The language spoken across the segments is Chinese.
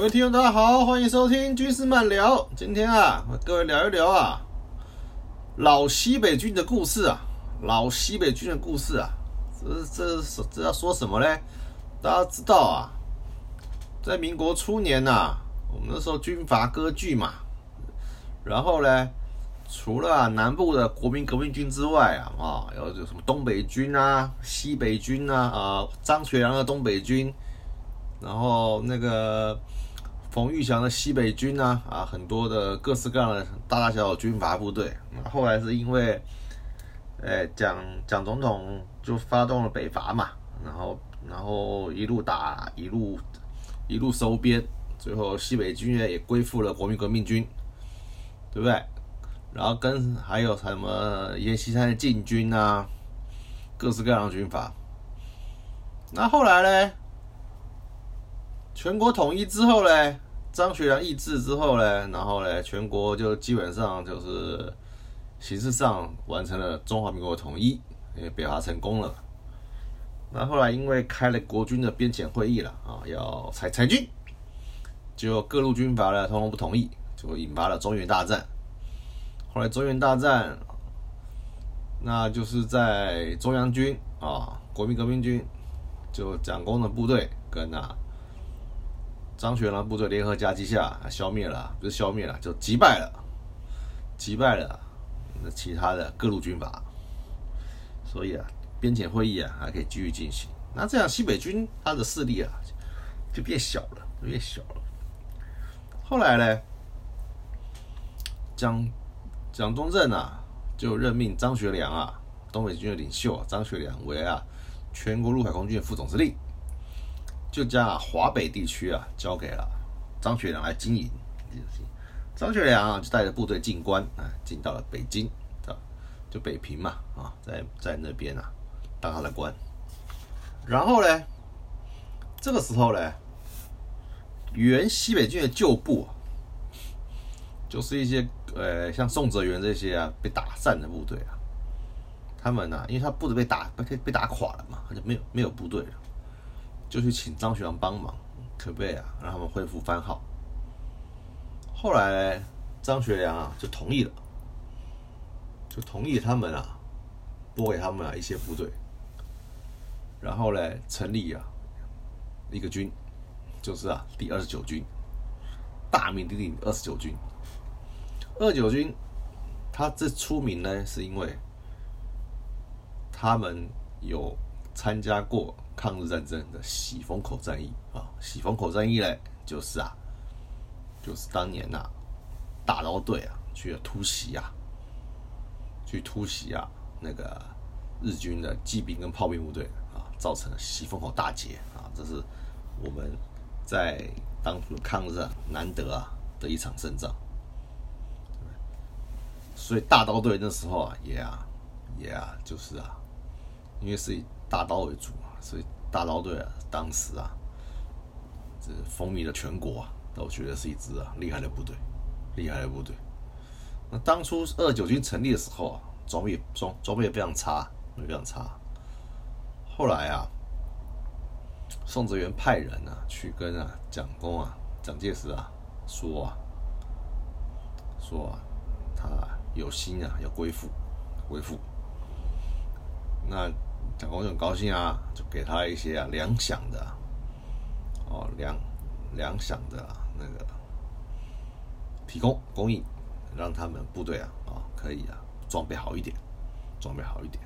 各位听众，大家好，欢迎收听军事漫聊。今天啊，和各位聊一聊啊，老西北军的故事啊，老西北军的故事啊，这这是这要说什么呢？大家知道啊，在民国初年呐、我们那时候军阀割据嘛，然后呢，除了、南部的国民革命军之外啊，啊，有有什么东北军啊、西北军啊，啊，张学良的东北军，然后那个冯玉祥的西北军啊，啊，很多的各式各样的大大小小军阀部队。那后来是因为，哎，蒋蒋总统就发动了北伐嘛，然后然后一路打一路一路收编，最后西北军也归附了国民革命军，对不对？然后跟还有什么阎锡山的禁军啊，各式各样的军阀。那后来呢？全国统一之后呢，张学良易帜之后呢，然后呢，全国就基本上就是形式上完成了中华民国统一，因为北伐成功了。那后来因为开了国军的编遣会议了啊，要裁裁军，结果各路军阀呢通通不同意，就引发了中原大战。后来中原大战，那就是在中央军啊，国民革命军，就蒋公的部队跟啊张学良部队联合夹击下，消灭了，不是消灭了，就击败了，击败了那其他的各路军阀。所以啊，边遣会议啊还可以继续进行。那这样西北军他的势力啊就变小了，变小了。后来呢，蒋蒋中正啊就任命张学良啊，东北军的领袖啊张学良为啊全国陆海空军副总司令。就将华北地区啊交给了张学良来经营。张学良啊就带着部队进关啊，进到了北京啊，就北平嘛啊，在在那边啊当他的官。然后呢，这个时候呢，原西北军的旧部、啊，就是一些呃像宋哲元这些啊被打散的部队啊，他们呢、因为他部队被打被被打垮了嘛，他就没有没有部队了。就去请张学良帮忙，可不可以啊？让他们恢复番号。后来张学良啊就同意了，就同意他们啊拨给他们啊一些部队，然后呢成立啊一个军，就是啊第二十九军，大名鼎鼎二十九军。二十九军，他这出名呢是因为他们有参加过。抗日战争的喜峰口战役啊，喜峰口战役呢，就是啊，就是当年呐、啊，大刀队啊去突袭啊，去突袭啊那个日军的骑兵跟炮兵部队啊，造成了喜峰口大捷啊，这是我们在当初抗日难得啊的一场胜仗。所以大刀队那时候啊，也啊也啊，就是啊，因为是以大刀为主。所以大刀队啊，当时啊，这风靡了全国啊，都觉得是一支啊厉害的部队，厉害的部队。那当初二九军成立的时候啊，装备装装备也非常差，非常差。后来啊，宋哲元派人啊去跟啊蒋公啊蒋介石啊说啊，说啊他有心啊要归附，归附。那。蒋公就很高兴啊，就给他一些啊粮饷的，哦粮粮饷的那个提供供应，让他们部队啊啊可以啊装备好一点，装备好一点。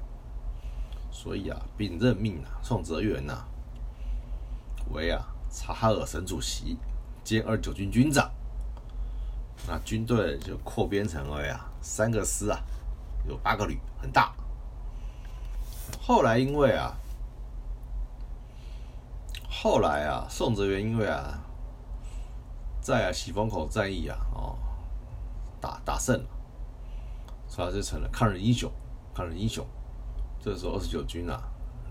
所以啊，并任命啊宋哲元呐为啊察哈尔省主席兼二九军军长。那军队就扩编成为啊三个师啊，有八个旅，很大。后来因为啊，后来啊，宋哲元因为啊，在啊喜峰口战役啊，哦，打打胜了，所以他就成了抗日英雄，抗日英雄。这时候二十九军啊，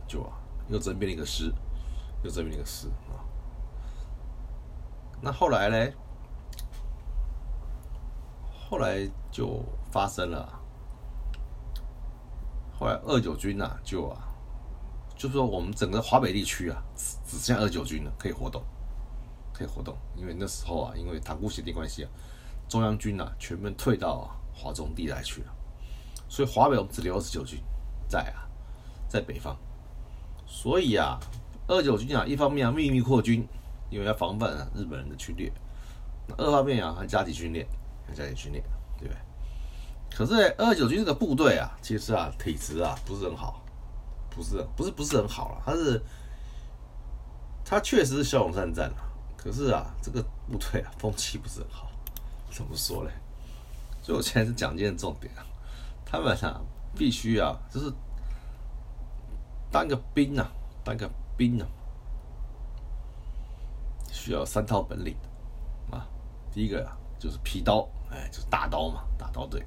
就啊又增编了一个师，又增编了一个师啊。那后来呢？后来就发生了，后来二九军呐，就啊，就是说我们整个华北地区啊，只只剩下二九军了，可以活动，可以活动。因为那时候啊，因为塘沽协定关系啊，中央军啊全面退到华中地带去了，所以华北我们只留二十九军在啊，在北方。所以啊，二九军啊，一方面啊秘密扩军，因为要防范日本人的侵略；那二方面啊还加紧训练。还加紧训练，对不对？可是二九军这个部队啊，其实啊体质啊不是很好，不是不是不是很好了。他是他确实是骁勇善战啊，可是啊这个部队啊风气不是很好。怎么说嘞？所以我现在是讲一件重点啊，他们啊必须啊就是当个兵啊，当个兵啊，需要三套本领啊。第一个啊。就是劈刀，哎，就是大刀嘛，大刀队。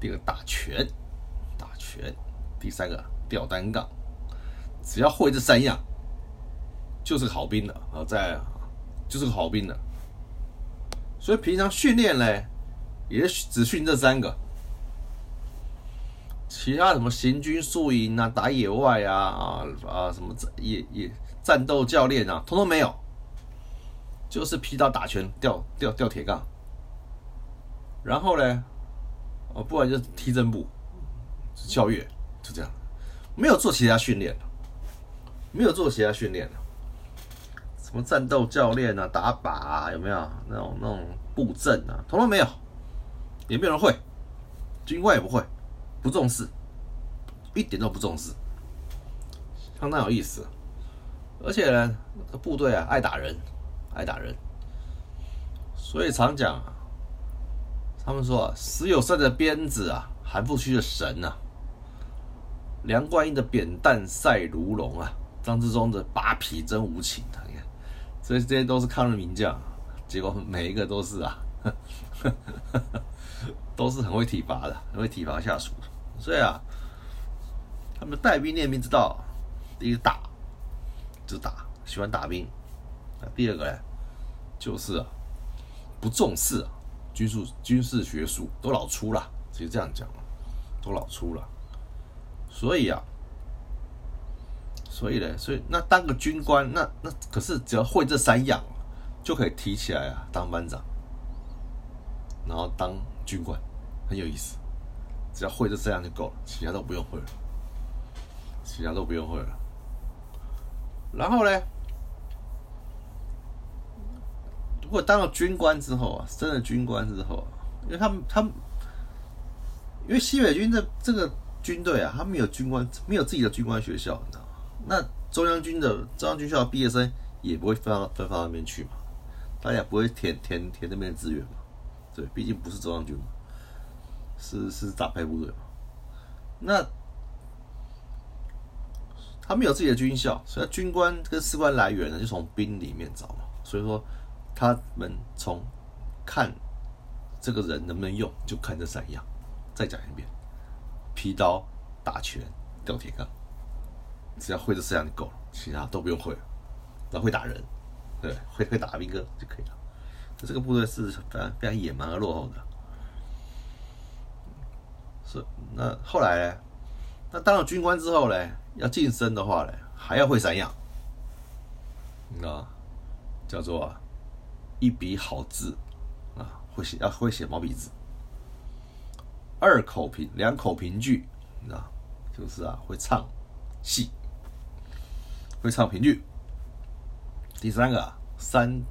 第二个打拳，打拳。第三个吊单杠，只要会这三样，就是个好兵了啊！在，就是个好兵了。所以平常训练嘞，也只训这三个，其他什么行军宿营啊、打野外啊、啊啊什么野野战斗教练啊，通通没有。就是劈刀打拳、吊吊吊铁杠，然后呢，哦，不然就踢正步、跳跃，就这样，没有做其他训练没有做其他训练什么战斗教练啊、打靶啊，有没有那种那种布阵啊？统统没有，也没有人会，军官也不会，不重视，一点都不重视，相当有意思。而且呢，部队啊，爱打人。爱打人，所以常讲，他们说啊，石有山的鞭子啊，韩复榘的神啊，梁冠英的扁担赛如龙啊，张之忠的扒皮真无情啊，你看，所以这些都是抗日名将，结果每一个都是啊，都是很会体罚的，很会体罚下属，所以啊，他们带兵练兵之道，第一个打，就打，喜欢打兵。第二个呢，就是啊，不重视啊，军事军事学术都老粗了，其实这样讲都老粗了。所以啊，所以呢，所以那当个军官，那那可是只要会这三样，就可以提起来啊，当班长，然后当军官，很有意思。只要会这三样就够了，其他都不用会了，其他都不用会了。然后呢？如果当了军官之后啊，升了军官之后啊，因为他们他们，因为西北军的这个军队啊，他没有军官，没有自己的军官学校，你知道吗？那中央军的中央军校毕业生也不会分到分到那边去嘛，大家不会填填填那边的资源嘛？对，毕竟不是中央军嘛，是是打派部队嘛。那他们有自己的军校，所以军官跟士官来源呢，就从兵里面找嘛。所以说。他们从看这个人能不能用，就看这三样。再讲一遍：劈刀、打拳、吊铁杠。只要会这三样就够了，其他都不用会了。然后会打人，对，会会打兵哥就可以了。这个部队是非常非常野蛮而落后的。是那后来呢？那当了军官之后呢？要晋升的话呢，还要会三样。啊，叫做。一笔好字啊，会写要会写毛笔字。二口评两口评剧，你知道，就是啊会唱戏，会唱评剧。第三个三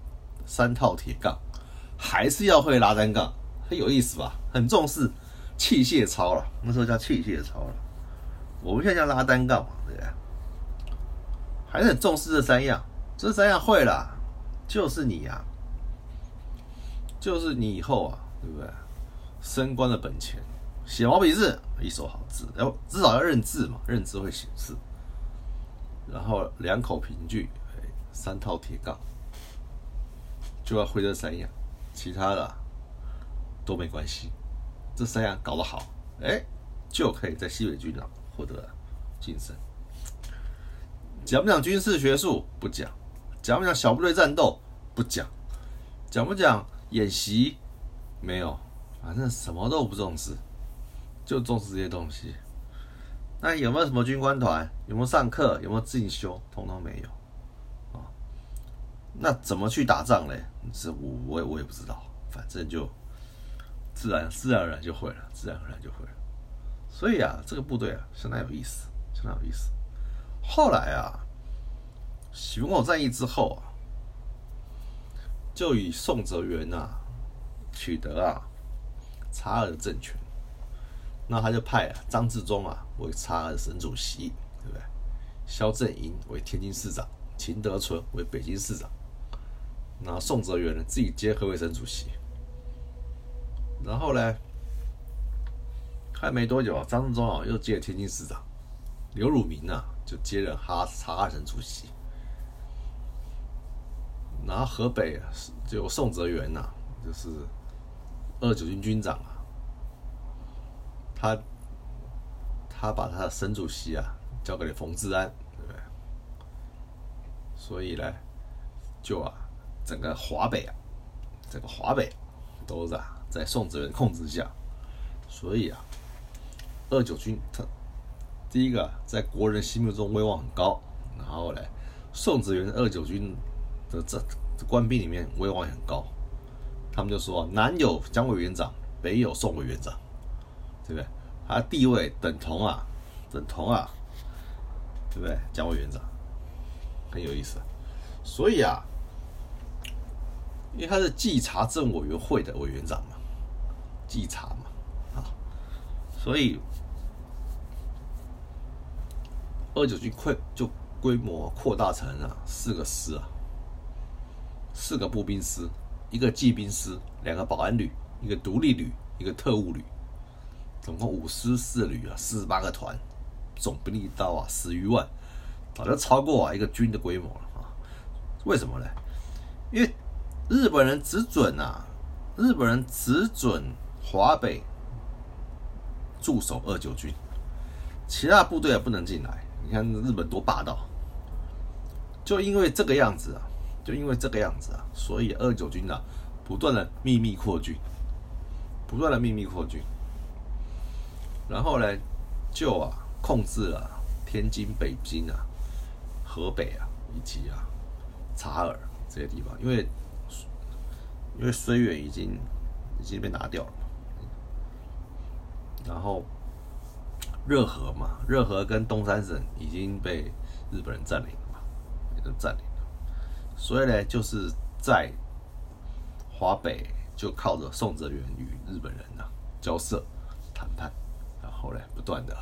三套铁杠，还是要会拉单杠，很有意思吧？很重视器械操了，那时候叫器械操了。我们现在叫拉单杠嘛，对不对？还是很重视这三样，这三样会了，就是你呀、就是你以后啊，对不对？升官的本钱，写毛笔字，一手好字，要至少要认字嘛，认字会写字。然后两口平句，哎，三套铁杠，就要会这三样，其他的都没关系。这三样搞得好，哎，就可以在西北军啊获得晋升。讲不讲军事学术不讲，讲不讲小部队战斗不讲，讲不讲演习没有，反正什么都不重视，就重视这些东西。那有没有什么军官团？有没有上课？有没有进修？统统没有啊。那怎么去打仗嘞？这我我也我也不知道，反正就自然自然而然就会了，自然而然就会了。所以啊，这个部队啊相当有意思，相当有意思。后来啊，徐公口战役之后啊，就以宋哲元啊取得啊察尔政权，那他就派张治中啊为察尔省主席，对不对？萧正营为天津市长，秦德纯为北京市长，那宋哲元呢自己接河北省主席，然后呢，还没多久啊，张治中啊又接了天津市长，刘汝明啊就接任哈察尔省主席。然后河北，就宋哲元呐、就是二九军军长啊，他他把他的省主席啊交给了冯治安，对不对？所以呢，就啊，整个华北啊，整个华北都是啊在宋哲元控制下，所以啊，二九军他第一个在国人心目中威望很高，然后呢，宋哲元二九军这这官兵里面威望也很高，他们就说南有蒋委员长，北有宋委员长，对不对？他地位等同啊，等同啊，对不对？蒋委员长很有意思，所以啊，因为他是稽查政委员会的委员长嘛，稽查嘛，啊，所以二九军扩就规模扩大成啊四个师啊。四个步兵师，一个骑兵师，两个保安旅，一个独立旅，一个特务旅，总共五师四旅啊，四十八个团，总兵力到啊十余万，早就超过啊一个军的规模了啊。为什么呢？因为日本人只准啊，日本人只准华北驻守二九军，其他部队也不能进来。你看日本多霸道，就因为这个样子啊。就因为这个样子啊，所以二九军啊，不断的秘密扩军，不断的秘密扩军，然后呢，就啊控制了天津、北京啊、河北啊以及啊察尔这些地方，因为因为绥远已经已经被拿掉了，然后热河嘛，热河跟东三省已经被日本人占领了嘛，也都占领。所以呢，就是在华北就靠着宋哲元与日本人啊交涉谈判，然后呢，不断的、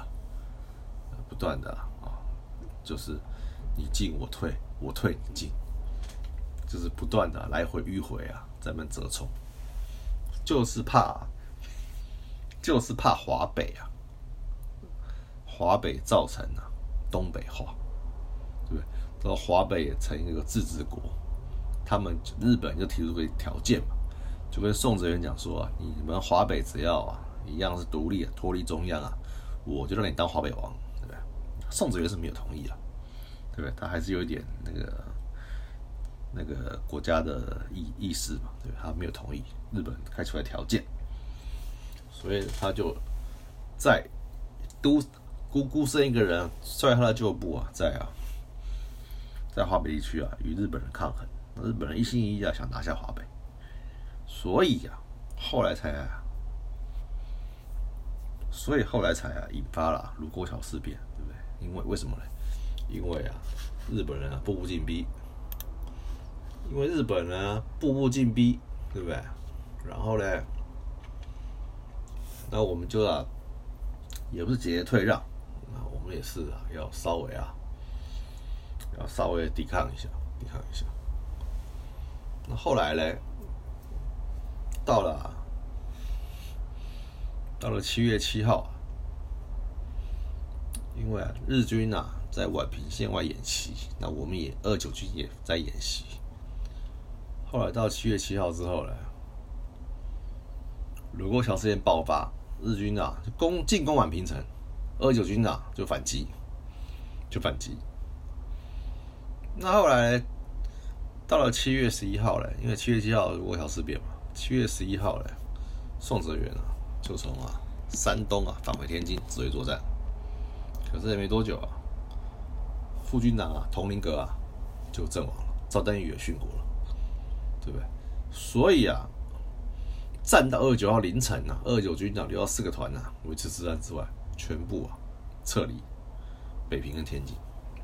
不断的啊，就是你进我退，我退你进，就是不断的来回迂回啊，咱们折冲，就是怕，就是怕华北啊，华北造成啊东北化，到华北也成一个自治国，他们日本就提出个条件嘛，就跟宋哲元讲说啊，你们华北只要啊一样是独立啊脱离中央啊，我就让你当华北王，对不对？宋哲元是没有同意啊，对不对？他还是有一点那个那个国家的意意识嘛，对他没有同意日本开出来条件，所以他就在都孤孤身一个人率他的旧部啊，在啊。在华北地区啊，与日本人抗衡，日本人一心一意啊想拿下华北，所以呀、啊，后来才啊，所以后来才啊引发了卢沟桥事变，对不对？因为为什么呢？因为啊，日本人啊步步进逼，因为日本人步步进逼，对不对？然后呢，那我们就啊，也不是节节退让，啊，我们也是啊，要稍微啊，要稍微抵抗一下，抵抗一下。那后来呢，到了到了七月七号，因为啊，日军啊在宛平线外演习，那我们也二九军也在演习。后来到七月七号之后呢，卢沟桥事件爆发，日军啊攻进攻宛平城，二九军啊就反击，就反击。那后来到了七月十一号嘞，因为七月七号卢沟桥事变嘛，七月十一号嘞，宋哲元啊就从啊山东啊返回天津指挥作战，可是也没多久啊，副军长啊佟麟阁啊就阵亡了，赵登禹也殉国了。对不对？所以啊，战到二十九号凌晨啊，二九军长留了四个团啊，维持治安之外，全部啊撤离北平跟天津，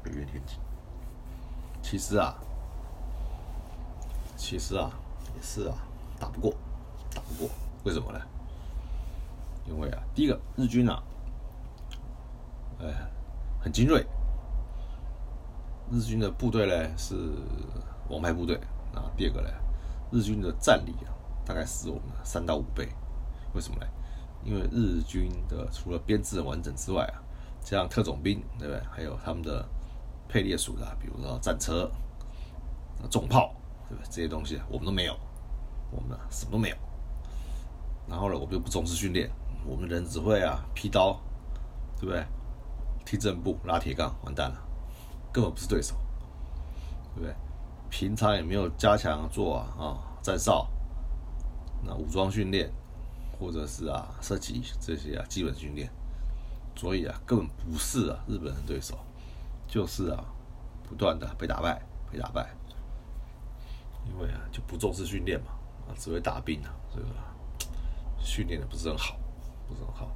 北平天津。其实啊，其实啊也是啊，打不过，打不过，为什么呢？因为啊，第一个日军啊，哎，很精锐，日军的部队呢是王牌部队啊。第二个呢？日军的战力啊，大概是我们的三到五倍。为什么呢？因为日军的除了编制完整之外啊，加上特种兵，对不对？还有他们的配列属的，比如说战车、重炮，对不对？这些东西我们都没有，我们什么都没有。然后呢，我们又不重视训练，我们人只会啊劈刀，对不对？踢正步、拉铁杠，完蛋了，根本不是对手，对不对？平常也没有加强做啊啊站哨，那武装训练或者是啊射击这些啊基本训练，所以啊根本不是啊日本人对手，就是啊不断的被打败被打败，因为啊就不重视训练嘛啊只会打兵啊这个训练的不是很好不是很好，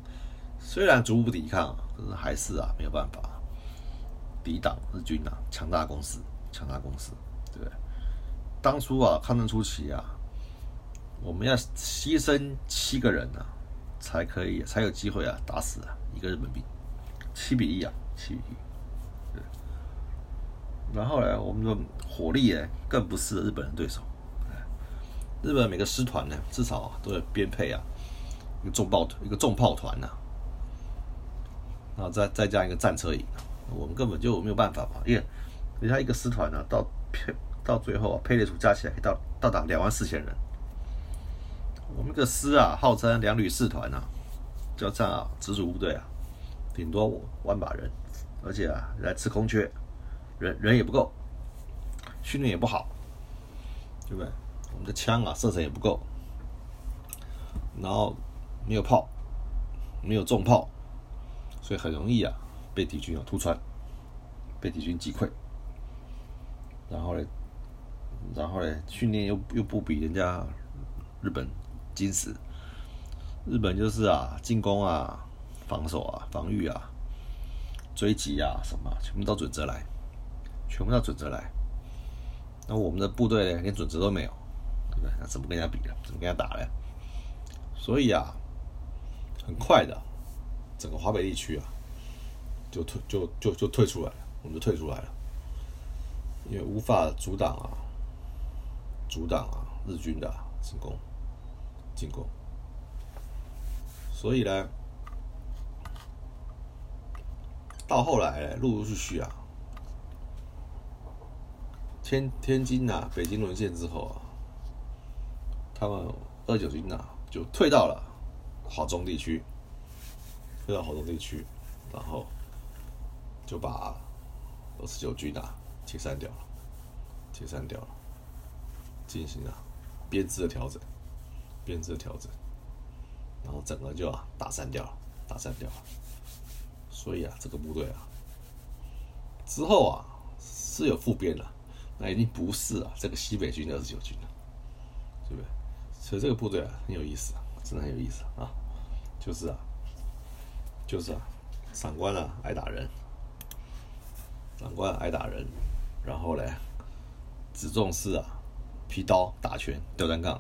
虽然逐步抵抗，可是还是啊没有办法抵挡日军啊强大攻势强大攻势。对，当初啊，抗战初期啊，我们要牺牲七个人啊，才可以才有机会啊，打死啊一个日本兵，七比一啊，七比一。然后呢，我们的火力呢，更不是日本人对手。日本每个师团呢，至少都有编配啊，一个重炮一个重炮团呐，然后再再加一个战车营，我们根本就没有办法嘛，因为人家一个师团呢，到配到最后啊，配列组加起来可以到到达两万四千人。我们个师啊，号称两旅四团啊，叫这样啊，直属部队啊，顶多万把人，而且啊，来吃空缺，人人也不够，训练也不好，对不对？我们的枪啊，射程也不够，然后没有炮，没有重炮，所以很容易啊，被敌军啊突穿，被敌军击溃。然后呢，然后呢，训练又又不比人家日本精实。日本就是啊，进攻啊，防守啊，防御啊，追击啊，什么全部都准则来，全部要准则来。那我们的部队呢，连准则都没有，对不对？那怎么跟人家比呢？怎么跟人家打呢？所以啊，很快的，整个华北地区啊，就退就就就退出来了，我们就退出来了。因为无法阻挡啊，阻挡啊日军的进攻，进攻，所以呢，到后来陆陆续续啊，天天津啊，北京沦陷之后啊，他们二九军啊就退到了华中地区，退到华中地区，然后就把二十九军啊。解散掉了，解散掉了，进行了编制的调整，编制的调整，然后整个就啊打散掉了，打散掉了。所以啊，这个部队啊，之后啊是有复编了，那已经不是啊这个西北军的二十九军了，对不对？所以这个部队啊很有意思，真的很有意思啊，就是啊，就是啊，长官啊爱打人，长官爱打人。然后嘞，只重视啊，劈刀、打拳、吊单杠。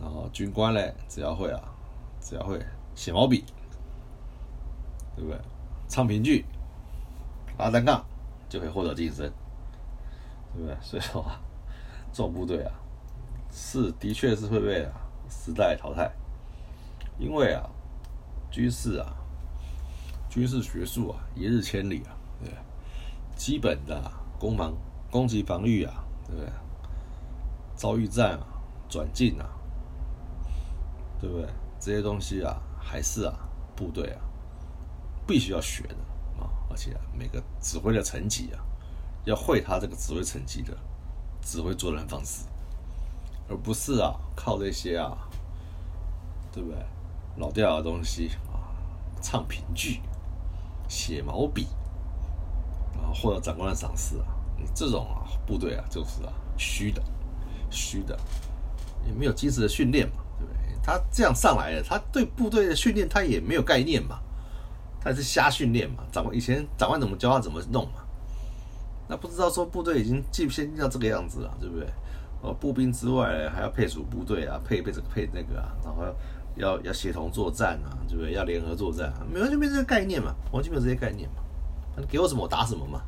然后军官嘞，只要会啊，只要会写毛笔，对不对？唱评剧、拉单杠，就可以获得晋升，对不对？所以说啊，这种部队啊，是的确是会被啊时代淘汰，因为啊，军事啊，军事学术啊，一日千里啊，对对？基本的攻防、攻击、防御啊，对不对？遭遇战啊，转进啊，对不对？这些东西啊，还是啊，部队啊，必须要学的啊，而且啊，每个指挥的层级啊，要会他这个指挥层级的指挥作战方式，而不是啊，靠这些啊，对不对？老掉的东西啊，唱评剧、写毛笔，然后获得长官的赏识啊，你这种啊，部队啊，就是啊，虚的。虚的，也没有及时的训练嘛，对不对？他这样上来的，他对部队的训练他也没有概念嘛，他是瞎训练嘛。长官以前长官怎么教他怎么弄嘛，那不知道说部队已经进先进到这个样子了，对不对？哦，步兵之外还要配属部队啊，配备这个配那个啊，然后要要协同作战啊，对不对？要联合作战，啊，没完全没这个概念嘛，完全没有这些概念嘛。你给我什么我打什么嘛，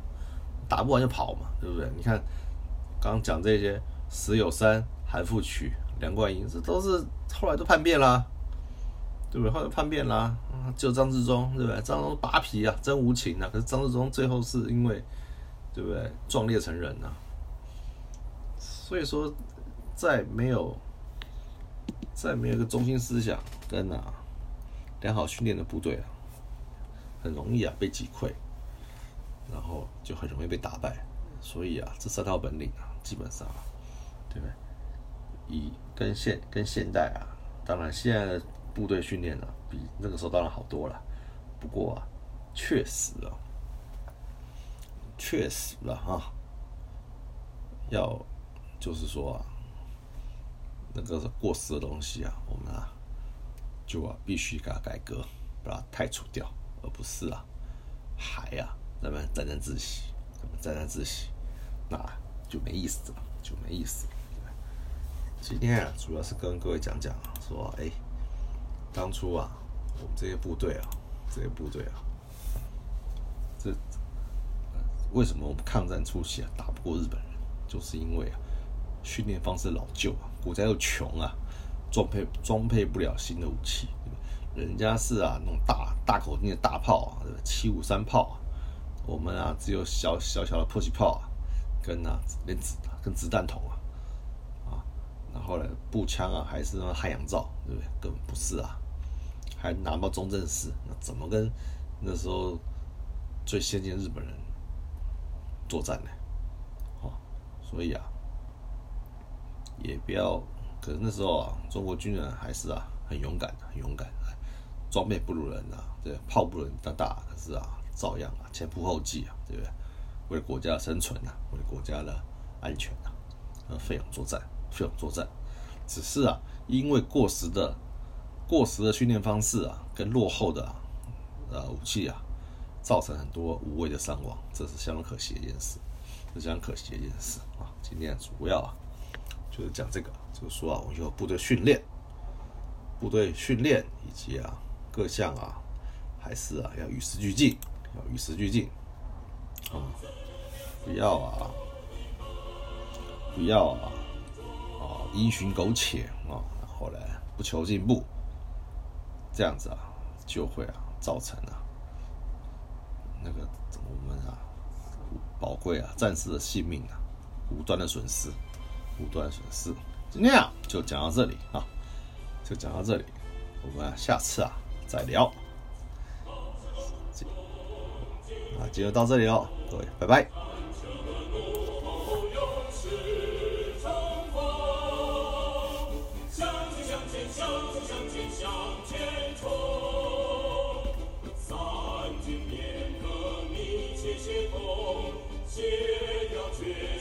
打不完就跑嘛，对不对？你看刚刚讲这些。石有山、韩复榘、梁冠英，这都是后来都叛变啦，对不对？后来叛变啦，就张自忠，对不对？张自忠扒皮啊，真无情啊！可是张自忠最后是因为，对不对？壮烈成人啊。所以说，在没有，在没有一个中心思想跟啊良好训练的部队啊，很容易啊被击溃，然后就很容易被打败。所以啊，这三套本领啊，基本上。对不对？以跟现跟现代啊，当然现在的部队训练呢，比那个时候当然好多了。不过啊，确实啊，确实了哈，要就是说啊，那个过时的东西啊，我们啊，就啊必须给它改革，把它汰除掉，而不是啊，还啊咱们沾沾自喜，咱们沾沾自喜，那就没意思了，就没意思了。今天啊，主要是跟各位讲讲，说哎，当初啊，我们这些部队啊，这些部队啊，这为什么我们抗战初期啊打不过日本人，就是因为啊训练方式老旧啊，国家又穷啊，装配装配不了新的武器，人家是啊那种大大口径的大炮啊，七五三炮啊，我们啊只有小小小的迫击炮啊，跟啊连子跟子弹筒啊。啊然后呢，步枪啊，还是那汉阳造，对不对？根本不是啊，还拿到中正式，那怎么跟那时候最先进的日本人作战呢？哦，所以啊，也不要，可是那时候啊，中国军人还是啊很勇敢，很勇敢，装备不如人啊，对，炮不如人大，可是啊，照样啊前仆后继啊，对不对？为国家生存啊，为国家的安全啊，呃，奋勇作战。奋勇作战，只是啊，因为过时的、过时的训练方式啊，跟落后的呃武器啊，造成很多无谓的伤亡，这是相当可惜的一件事，是相当可惜的一件事啊。今天主要啊，就是讲这个，就是说啊，我们有部队训练、部队训练以及啊各项啊，还是啊要与时俱进，要与时俱进啊，不要啊，不要啊。啊因循苟且啊，然后呢不求进步，这样子啊就会啊造成啊那个我们啊宝贵啊战士的性命啊无端的损失，无端的损失。今天啊就讲到这里啊，就讲到这里，我们下次啊再聊。啊，今天到这里哦，各位，拜拜。皆要绝世。